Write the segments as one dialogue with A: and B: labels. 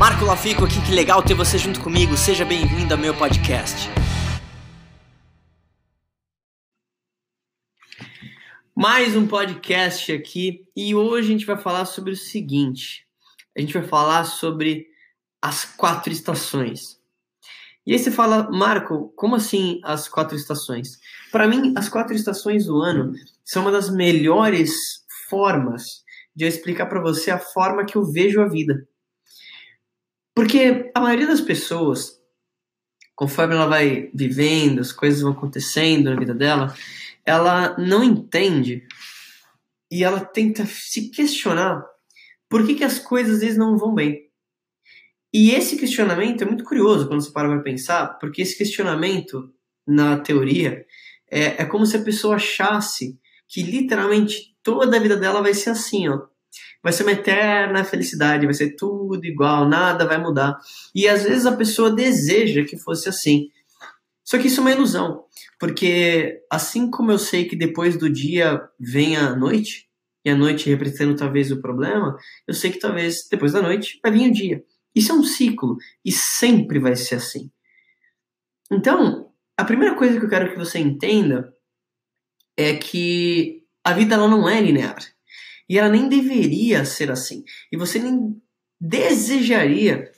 A: Marco Lafico aqui, que legal ter você junto comigo. Seja bem-vindo ao meu podcast. Mais um podcast aqui e hoje a gente vai falar sobre o seguinte: a gente vai falar sobre as quatro estações. E aí você fala, Marco, como assim as quatro estações? Para mim, as quatro estações do ano são uma das melhores formas de eu explicar para você a forma que eu vejo a vida. Porque a maioria das pessoas, conforme ela vai vivendo, as coisas vão acontecendo na vida dela, ela não entende e ela tenta se questionar por que, que as coisas às vezes não vão bem. E esse questionamento é muito curioso quando você para para pensar, porque esse questionamento, na teoria, é, é como se a pessoa achasse que literalmente toda a vida dela vai ser assim, ó vai ser uma eterna felicidade, vai ser tudo igual, nada vai mudar. E às vezes a pessoa deseja que fosse assim. Só que isso é uma ilusão, porque assim como eu sei que depois do dia vem a noite, e a noite representando talvez o problema, eu sei que talvez depois da noite vai vir o dia. Isso é um ciclo e sempre vai ser assim. Então, a primeira coisa que eu quero que você entenda é que a vida ela não é linear. E ela nem deveria ser assim. E você nem desejaria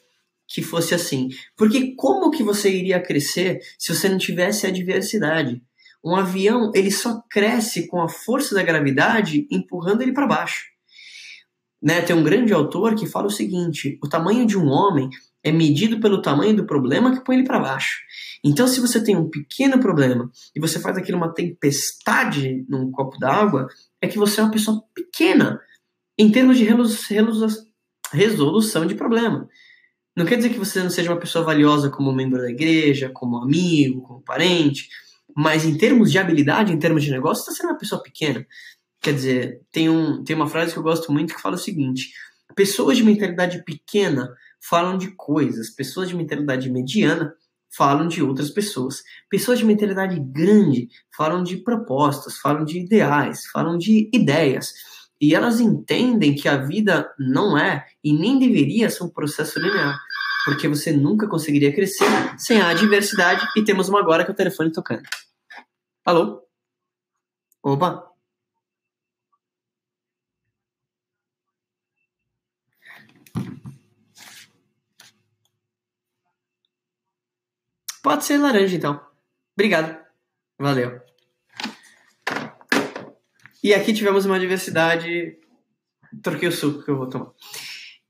A: que fosse assim. Porque como que você iria crescer se você não tivesse a diversidade? Um avião, ele só cresce com a força da gravidade empurrando ele para baixo. Né? Tem um grande autor que fala o seguinte: o tamanho de um homem é medido pelo tamanho do problema que põe ele para baixo. Então, se você tem um pequeno problema e você faz aquilo uma tempestade num copo d'água, é que você é uma pessoa pequena em termos de resolução de problema. Não quer dizer que você não seja uma pessoa valiosa como membro da igreja, como amigo, como parente, mas em termos de habilidade, em termos de negócio, você está sendo uma pessoa pequena. Quer dizer, tem, um, tem uma frase que eu gosto muito que fala o seguinte: pessoas de mentalidade pequena falam de coisas, pessoas de mentalidade mediana falam de outras pessoas. Pessoas de mentalidade grande falam de propostas, falam de ideais, falam de ideias. E elas entendem que a vida não é e nem deveria ser um processo linear, porque você nunca conseguiria crescer sem a diversidade. E temos uma agora que é o telefone tocando. Alô? Opa! Pode ser laranja, então. Obrigado. Valeu. E aqui tivemos uma diversidade. Troquei o suco que eu vou tomar.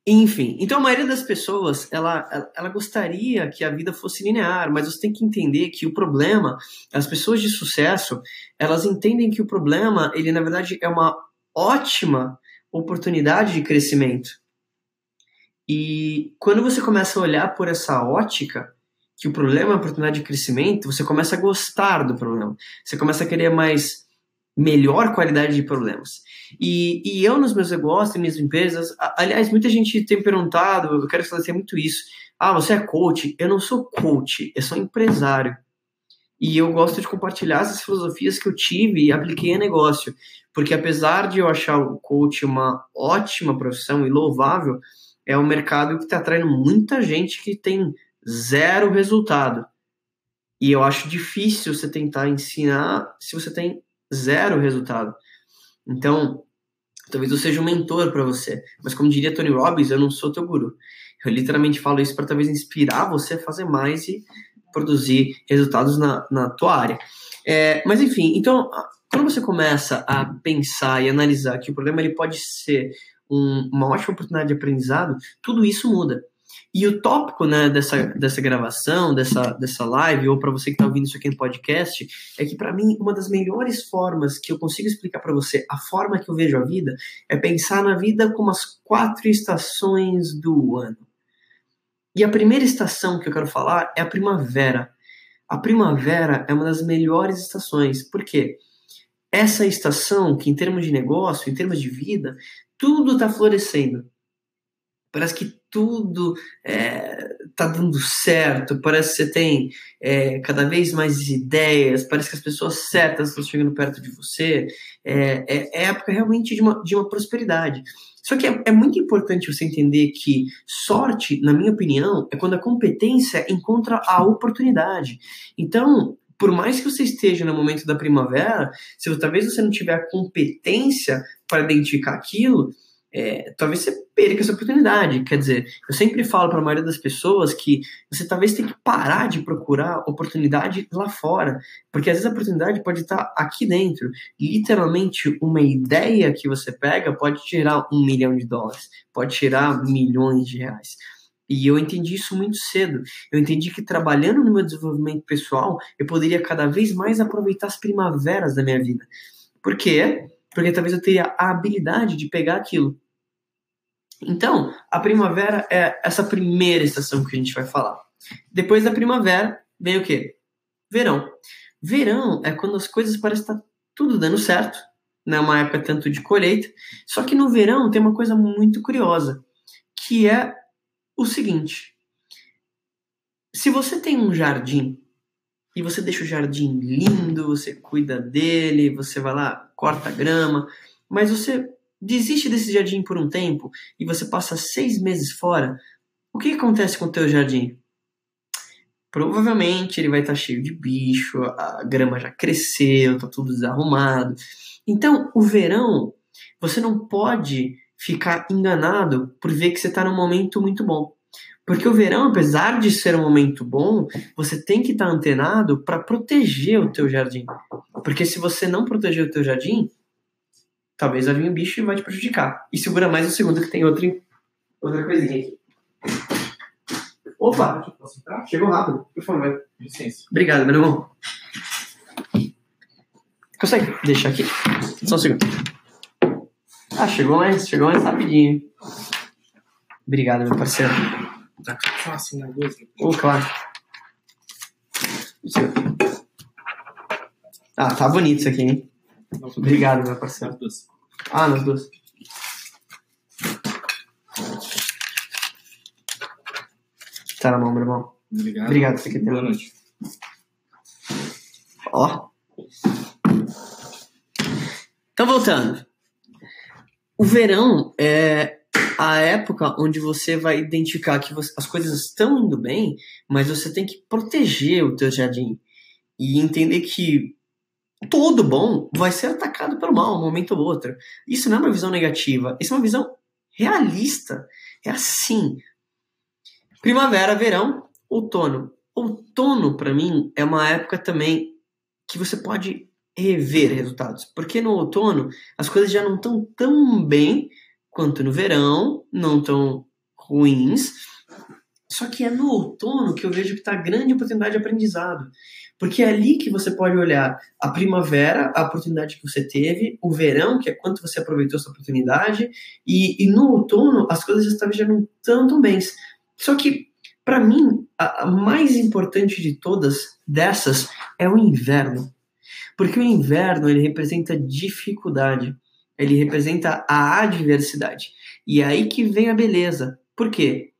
A: Enfim, então a maioria das pessoas, ela, ela gostaria que a vida fosse linear, mas você tem que entender que o problema, as pessoas de sucesso, elas entendem que o problema, ele na verdade é uma ótima oportunidade de crescimento. E quando você começa a olhar por essa ótica, que o problema é oportunidade de crescimento, você começa a gostar do problema. Você começa a querer mais melhor qualidade de problemas. E, e eu nos meus negócios, minhas empresas, aliás, muita gente tem perguntado, eu quero esclarecer muito isso. Ah, você é coach? Eu não sou coach, eu sou empresário. E eu gosto de compartilhar essas filosofias que eu tive e apliquei em negócio. Porque apesar de eu achar o coach uma ótima profissão e louvável, é um mercado que está atraindo muita gente que tem zero resultado. E eu acho difícil você tentar ensinar se você tem zero resultado. Então, talvez eu seja um mentor para você, mas como diria Tony Robbins, eu não sou teu guru. Eu literalmente falo isso para talvez inspirar você a fazer mais e produzir resultados na, na tua área. É, mas enfim, então, quando você começa a pensar e analisar que o problema ele pode ser um, uma ótima oportunidade de aprendizado, tudo isso muda. E o tópico né, dessa, dessa gravação, dessa, dessa live, ou para você que está ouvindo isso aqui no podcast, é que para mim uma das melhores formas que eu consigo explicar para você a forma que eu vejo a vida é pensar na vida como as quatro estações do ano. E a primeira estação que eu quero falar é a primavera. A primavera é uma das melhores estações. Por quê? Essa estação que, em termos de negócio, em termos de vida, tudo está florescendo. Parece que tudo é, tá dando certo, parece que você tem é, cada vez mais ideias, parece que as pessoas certas estão chegando perto de você. É, é, é época realmente de uma, de uma prosperidade. Só que é, é, muito importante você entender que sorte, na minha opinião, é quando a competência encontra a oportunidade. Então, por mais que você esteja no momento da primavera, se talvez você não tiver a competência para identificar aquilo, é, talvez você perca essa oportunidade. Quer dizer, eu sempre falo para a maioria das pessoas que você talvez tenha que parar de procurar oportunidade lá fora, porque às vezes a oportunidade pode estar aqui dentro. Literalmente, uma ideia que você pega pode tirar um milhão de dólares, pode tirar milhões de reais. E eu entendi isso muito cedo. Eu entendi que trabalhando no meu desenvolvimento pessoal, eu poderia cada vez mais aproveitar as primaveras da minha vida. Por quê? Porque talvez eu teria a habilidade de pegar aquilo então, a primavera é essa primeira estação que a gente vai falar. Depois da primavera, vem o quê? Verão. Verão é quando as coisas parecem estar tudo dando certo, não é uma época tanto de colheita. Só que no verão tem uma coisa muito curiosa, que é o seguinte: se você tem um jardim e você deixa o jardim lindo, você cuida dele, você vai lá, corta a grama, mas você desiste desse jardim por um tempo e você passa seis meses fora, o que acontece com o teu jardim? Provavelmente ele vai estar tá cheio de bicho, a grama já cresceu, tá tudo desarrumado. Então, o verão, você não pode ficar enganado por ver que você está num momento muito bom. Porque o verão, apesar de ser um momento bom, você tem que estar tá antenado para proteger o teu jardim. Porque se você não proteger o teu jardim, talvez vai vir um bicho e vai te prejudicar. E segura mais o segundo que tem outra, outra coisinha aqui. Opa! Chegou rápido, por favor. Licença. Obrigado, meu irmão. Consegue deixar aqui? Só um segundo. Ah, chegou mais, chegou mais rapidinho. Obrigado, meu parceiro.
B: Tá fácil, né?
A: Oh, claro. Ah, tá bonito isso aqui, hein? Obrigado, meu parceiro. Ah, nas duas. Tá na mão, meu irmão.
B: Obrigado.
A: Obrigado ter
B: Boa noite.
A: Ó. Então, voltando. O verão é a época onde você vai identificar que você, as coisas estão indo bem, mas você tem que proteger o teu jardim e entender que todo bom vai ser atacado pelo mal, um momento ou outro. Isso não é uma visão negativa, isso é uma visão realista. É assim. Primavera, verão, outono. Outono, para mim, é uma época também que você pode rever resultados. Porque no outono, as coisas já não estão tão bem quanto no verão, não tão ruins. Só que é no outono que eu vejo que está grande oportunidade de aprendizado. Porque é ali que você pode olhar a primavera, a oportunidade que você teve, o verão, que é quanto você aproveitou essa oportunidade, e, e no outono as coisas já já não estão tão bem. Só que, para mim, a, a mais importante de todas dessas é o inverno. Porque o inverno ele representa dificuldade, ele representa a adversidade. E é aí que vem a beleza. Por quê?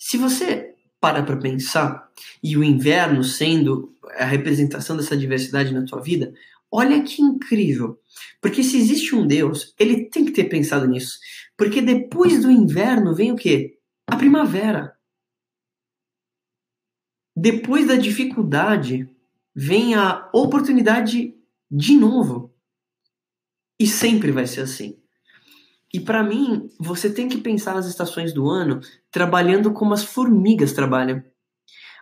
A: Se você para para pensar, e o inverno sendo a representação dessa diversidade na tua vida, olha que incrível. Porque se existe um Deus, ele tem que ter pensado nisso. Porque depois do inverno vem o quê? A primavera. Depois da dificuldade vem a oportunidade de novo. E sempre vai ser assim. E para mim, você tem que pensar nas estações do ano trabalhando como as formigas trabalham.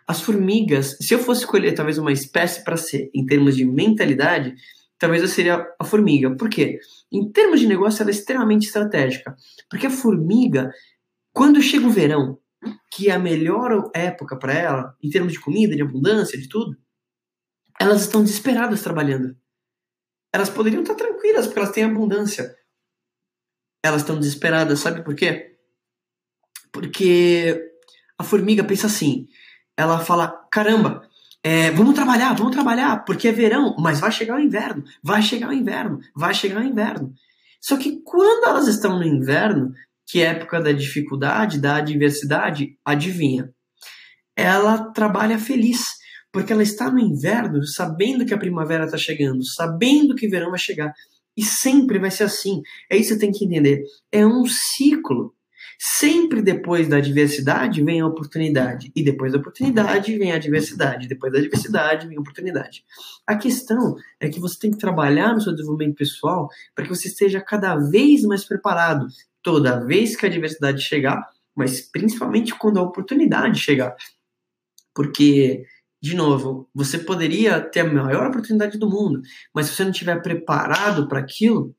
A: As formigas, se eu fosse escolher talvez uma espécie para ser em termos de mentalidade, talvez eu seria a formiga. Por quê? Em termos de negócio, ela é extremamente estratégica. Porque a formiga, quando chega o verão, que é a melhor época para ela, em termos de comida, de abundância, de tudo, elas estão desesperadas trabalhando. Elas poderiam estar tranquilas porque elas têm abundância elas estão desesperadas, sabe por quê? Porque a formiga pensa assim, ela fala, caramba, é, vamos trabalhar, vamos trabalhar, porque é verão, mas vai chegar o inverno, vai chegar o inverno, vai chegar o inverno. Só que quando elas estão no inverno, que época da dificuldade, da adversidade, adivinha? Ela trabalha feliz, porque ela está no inverno sabendo que a primavera está chegando, sabendo que o verão vai chegar. E sempre vai ser assim. É isso que você tem que entender. É um ciclo. Sempre depois da adversidade vem a oportunidade. E depois da oportunidade vem a adversidade. Depois da adversidade vem a oportunidade. A questão é que você tem que trabalhar no seu desenvolvimento pessoal para que você esteja cada vez mais preparado. Toda vez que a adversidade chegar, mas principalmente quando a oportunidade chegar. Porque de novo, você poderia ter a maior oportunidade do mundo, mas se você não estiver preparado para aquilo,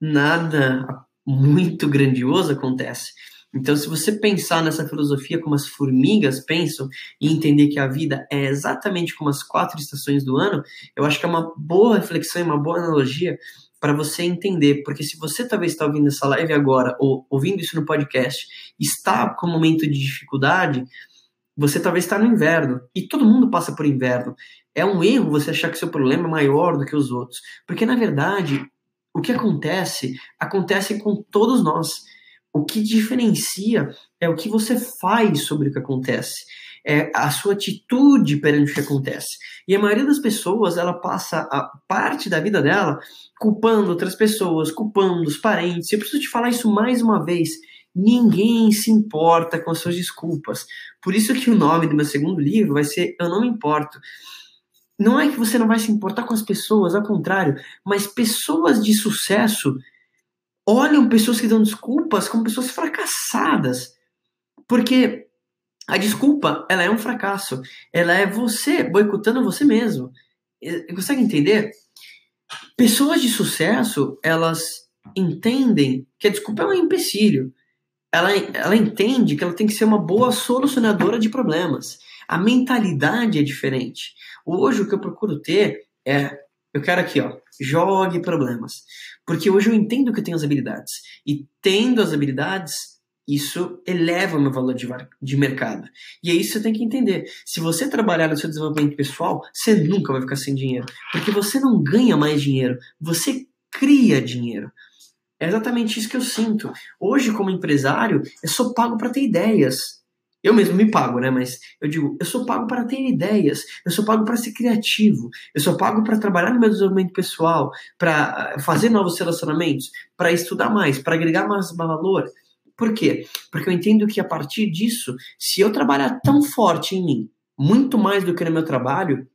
A: nada muito grandioso acontece. Então, se você pensar nessa filosofia como as formigas pensam e entender que a vida é exatamente como as quatro estações do ano, eu acho que é uma boa reflexão e uma boa analogia para você entender, porque se você talvez está ouvindo essa live agora ou ouvindo isso no podcast, está com um momento de dificuldade, você talvez está no inverno e todo mundo passa por inverno. É um erro você achar que seu problema é maior do que os outros, porque na verdade o que acontece acontece com todos nós. O que diferencia é o que você faz sobre o que acontece, é a sua atitude perante o que acontece. E a maioria das pessoas ela passa a parte da vida dela culpando outras pessoas, culpando os parentes. Eu preciso te falar isso mais uma vez Ninguém se importa com as suas desculpas. Por isso que o nome do meu segundo livro vai ser Eu Não Me Importo. Não é que você não vai se importar com as pessoas, ao contrário, mas pessoas de sucesso olham pessoas que dão desculpas como pessoas fracassadas. Porque a desculpa, ela é um fracasso. Ela é você boicotando você mesmo. Consegue entender? Pessoas de sucesso, elas entendem que a desculpa é um empecilho ela, ela entende que ela tem que ser uma boa solucionadora de problemas. A mentalidade é diferente. Hoje o que eu procuro ter é, eu quero aqui, ó, jogue problemas. Porque hoje eu entendo que eu tenho as habilidades. E tendo as habilidades, isso eleva o meu valor de, de mercado. E é isso que você tem que entender. Se você trabalhar no seu desenvolvimento pessoal, você nunca vai ficar sem dinheiro. Porque você não ganha mais dinheiro, você cria dinheiro. É exatamente isso que eu sinto. Hoje, como empresário, eu sou pago para ter ideias. Eu mesmo me pago, né? Mas eu digo, eu sou pago para ter ideias, eu sou pago para ser criativo, eu sou pago para trabalhar no meu desenvolvimento pessoal, para fazer novos relacionamentos, para estudar mais, para agregar mais valor. Por quê? Porque eu entendo que a partir disso, se eu trabalhar tão forte em mim, muito mais do que no meu trabalho,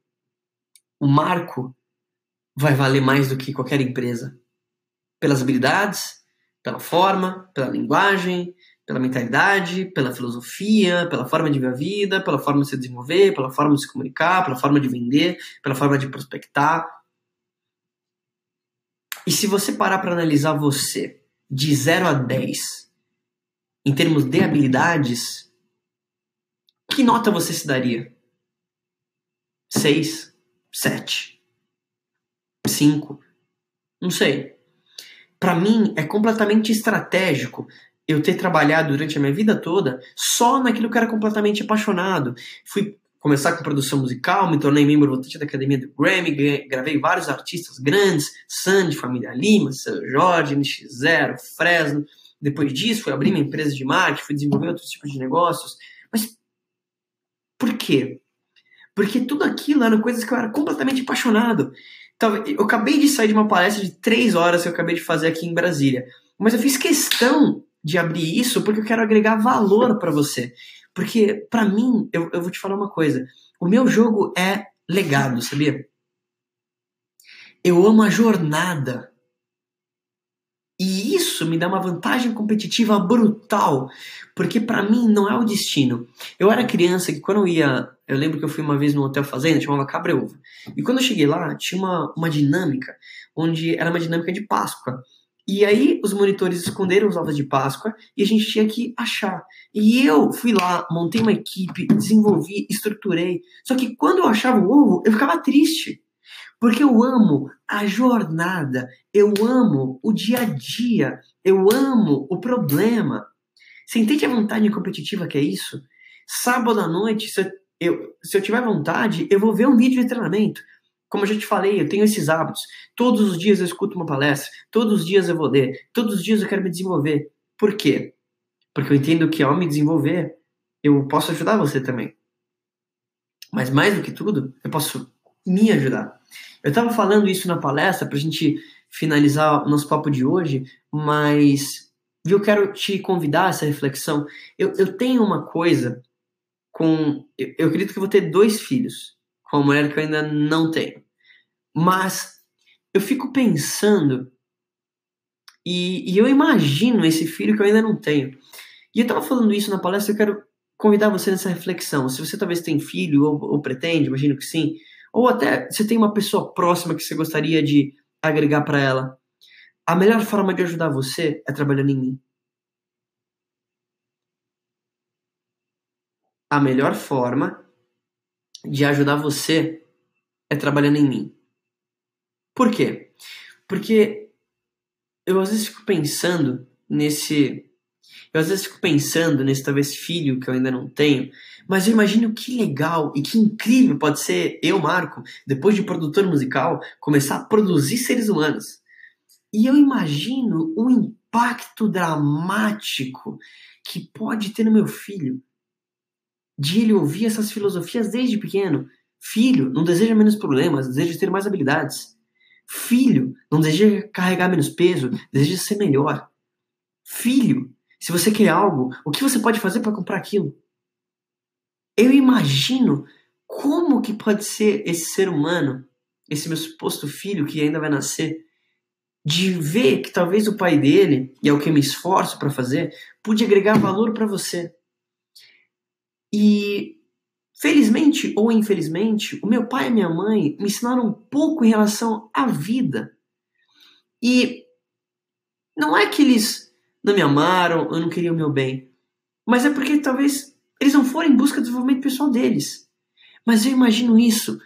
A: o marco vai valer mais do que qualquer empresa pelas habilidades, pela forma, pela linguagem, pela mentalidade, pela filosofia, pela forma de ver a vida, pela forma de se desenvolver, pela forma de se comunicar, pela forma de vender, pela forma de prospectar. E se você parar para analisar você de 0 a 10 em termos de habilidades, que nota você se daria? 6, 7, 5, não sei para mim é completamente estratégico eu ter trabalhado durante a minha vida toda só naquilo que era completamente apaixonado. Fui começar com produção musical, me tornei membro votante da Academia do Grammy, gravei vários artistas grandes, Sandy, Família Lima, Seu Jorge, NX0, Fresno. Depois disso, fui abrir minha empresa de marketing, fui desenvolver outros tipos de negócios. Mas por quê? Porque tudo aquilo eram coisas que eu era completamente apaixonado. Então, eu acabei de sair de uma palestra de três horas que eu acabei de fazer aqui em Brasília. Mas eu fiz questão de abrir isso porque eu quero agregar valor para você. Porque, para mim, eu, eu vou te falar uma coisa. O meu jogo é legado, sabia? Eu amo a jornada. E isso me dá uma vantagem competitiva brutal, porque para mim não é o destino. Eu era criança que quando eu ia, eu lembro que eu fui uma vez num hotel fazenda, chamava Cabreúva. E quando eu cheguei lá, tinha uma, uma dinâmica onde era uma dinâmica de Páscoa. E aí os monitores esconderam os ovos de Páscoa e a gente tinha que achar. E eu fui lá, montei uma equipe, desenvolvi, estruturei. Só que quando eu achava o ovo, eu ficava triste. Porque eu amo a jornada, eu amo o dia a dia, eu amo o problema. Você entende a vontade competitiva que é isso? Sábado à noite, se eu, se eu tiver vontade, eu vou ver um vídeo de treinamento. Como eu já te falei, eu tenho esses hábitos. Todos os dias eu escuto uma palestra, todos os dias eu vou ler, todos os dias eu quero me desenvolver. Por quê? Porque eu entendo que ao me desenvolver, eu posso ajudar você também. Mas mais do que tudo, eu posso me ajudar. Eu estava falando isso na palestra para a gente finalizar o nosso papo de hoje, mas eu quero te convidar a essa reflexão. Eu, eu tenho uma coisa com. Eu, eu acredito que vou ter dois filhos com uma mulher que eu ainda não tenho. Mas eu fico pensando e, e eu imagino esse filho que eu ainda não tenho. E eu estava falando isso na palestra, eu quero convidar você nessa reflexão. Se você talvez tem filho ou, ou pretende, imagino que sim, ou até você tem uma pessoa próxima que você gostaria de agregar para ela, a melhor forma de ajudar você é trabalhando em mim. A melhor forma de ajudar você é trabalhando em mim. Por quê? Porque eu às vezes fico pensando nesse. Eu às vezes fico pensando nesse talvez filho que eu ainda não tenho, mas eu imagino que legal e que incrível pode ser eu, Marco, depois de produtor musical, começar a produzir seres humanos. E eu imagino o impacto dramático que pode ter no meu filho de ele ouvir essas filosofias desde pequeno. Filho, não deseja menos problemas, deseja ter mais habilidades. Filho, não deseja carregar menos peso, deseja ser melhor. Filho, se você quer algo, o que você pode fazer para comprar aquilo? Eu imagino como que pode ser esse ser humano, esse meu suposto filho que ainda vai nascer, de ver que talvez o pai dele, e é o que eu me esforço para fazer, pude agregar valor para você. E felizmente ou infelizmente, o meu pai e minha mãe me ensinaram um pouco em relação à vida. E não é que eles não me amaram ou não queriam o meu bem, mas é porque talvez eles não foram em busca do desenvolvimento pessoal deles. Mas eu imagino isso.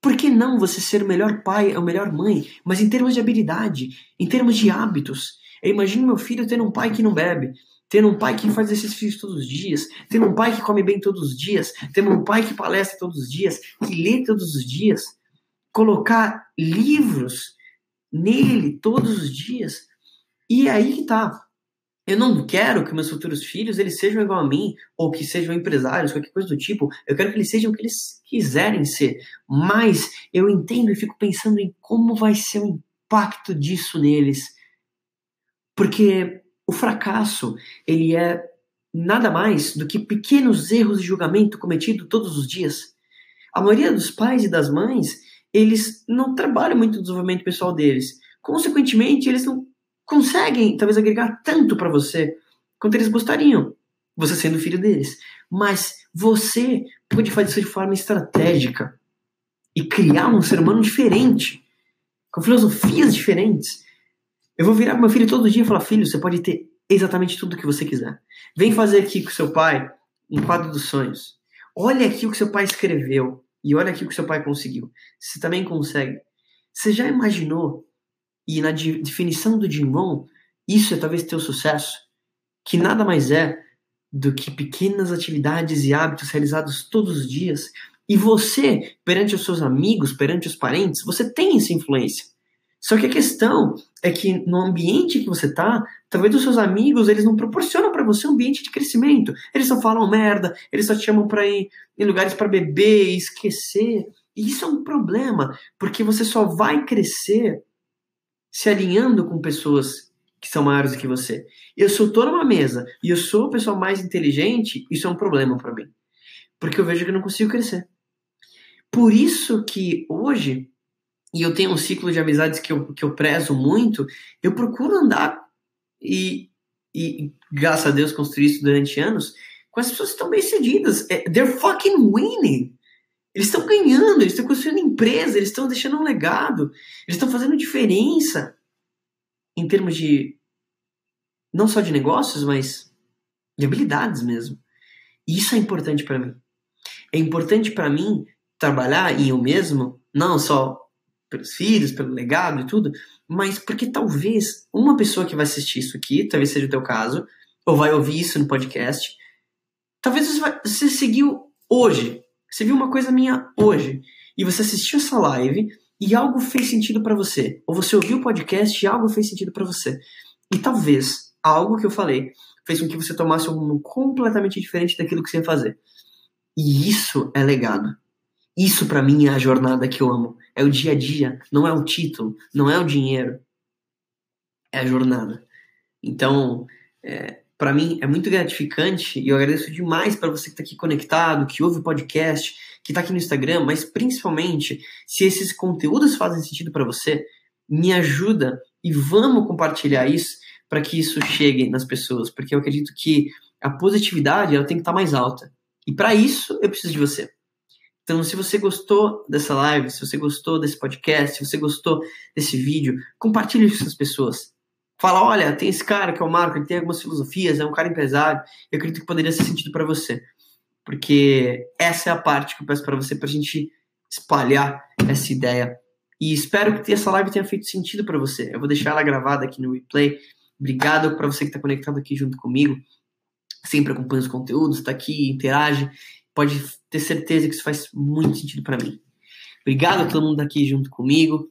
A: Por que não você ser o melhor pai ou melhor mãe, mas em termos de habilidade, em termos de hábitos? Eu imagino meu filho tendo um pai que não bebe, tendo um pai que faz exercícios todos os dias, tendo um pai que come bem todos os dias, tendo um pai que palestra todos os dias, que lê todos os dias, colocar livros nele todos os dias. E aí que tá. Eu não quero que meus futuros filhos eles sejam igual a mim, ou que sejam empresários, qualquer coisa do tipo. Eu quero que eles sejam o que eles quiserem ser. Mas eu entendo e fico pensando em como vai ser o impacto disso neles. Porque o fracasso, ele é nada mais do que pequenos erros de julgamento cometidos todos os dias. A maioria dos pais e das mães, eles não trabalham muito no desenvolvimento pessoal deles. Consequentemente, eles não conseguem talvez agregar tanto para você quanto eles gostariam, você sendo filho deles. Mas você pode fazer isso de forma estratégica e criar um ser humano diferente, com filosofias diferentes, eu vou virar pro meu filho todo dia e falar: filho, você pode ter exatamente tudo que você quiser. Vem fazer aqui com seu pai um quadro dos sonhos. Olha aqui o que seu pai escreveu e olha aqui o que seu pai conseguiu. Você também consegue. Você já imaginou? E na definição do Jim Rohn, isso é talvez teu sucesso, que nada mais é do que pequenas atividades e hábitos realizados todos os dias. E você, perante os seus amigos, perante os parentes, você tem essa influência. Só que a questão é que no ambiente que você está, talvez os seus amigos eles não proporcionam para você um ambiente de crescimento. Eles só falam merda, eles só te chamam para ir em lugares para beber, esquecer. E isso é um problema, porque você só vai crescer se alinhando com pessoas que são maiores do que você. Eu sou tô numa mesa e eu sou a pessoa mais inteligente, isso é um problema para mim. Porque eu vejo que eu não consigo crescer. Por isso que hoje e eu tenho um ciclo de amizades que eu, que eu prezo muito, eu procuro andar e, e, graças a Deus, construir isso durante anos com as pessoas que estão bem cedidas. É, they're fucking winning. Eles estão ganhando, eles estão construindo empresa, eles estão deixando um legado, eles estão fazendo diferença em termos de não só de negócios, mas de habilidades mesmo. E isso é importante para mim. É importante para mim trabalhar em eu mesmo, não só pelos filhos, pelo legado e tudo, mas porque talvez uma pessoa que vai assistir isso aqui, talvez seja o teu caso, ou vai ouvir isso no podcast, talvez você, vai, você seguiu hoje, você viu uma coisa minha hoje, e você assistiu essa live e algo fez sentido para você, ou você ouviu o podcast e algo fez sentido para você. E talvez algo que eu falei fez com que você tomasse um rumo completamente diferente daquilo que você ia fazer. E isso é legado. Isso para mim é a jornada que eu amo. É o dia a dia, não é o título, não é o dinheiro. É a jornada. Então, é, para mim é muito gratificante e eu agradeço demais para você que está aqui conectado, que ouve o podcast, que está aqui no Instagram, mas principalmente se esses conteúdos fazem sentido para você, me ajuda e vamos compartilhar isso para que isso chegue nas pessoas, porque eu acredito que a positividade ela tem que estar tá mais alta. E para isso eu preciso de você. Então, se você gostou dessa live, se você gostou desse podcast, se você gostou desse vídeo, compartilhe com essas pessoas. Fala, olha, tem esse cara que é o Marco, ele tem algumas filosofias, é um cara empresário, eu acredito que poderia ser sentido para você. Porque essa é a parte que eu peço para você, para a gente espalhar essa ideia. E espero que essa live tenha feito sentido para você. Eu vou deixar ela gravada aqui no replay. Obrigado para você que está conectado aqui junto comigo. Sempre acompanha os conteúdos, está aqui, interage. Pode ter certeza que isso faz muito sentido para mim. Obrigado a todo mundo aqui junto comigo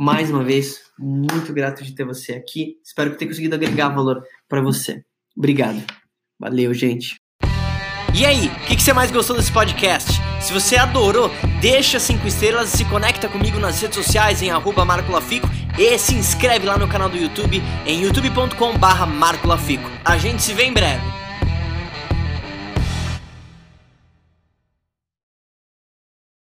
A: mais uma vez, muito grato de ter você aqui. Espero que tenha conseguido agregar valor para você. Obrigado. Valeu, gente.
C: E aí, o que, que, você mais gostou desse podcast? Se você adorou, deixa cinco estrelas e se conecta comigo nas redes sociais em arroba e se inscreve lá no canal do YouTube em youtube.com barra. A gente se vê em breve.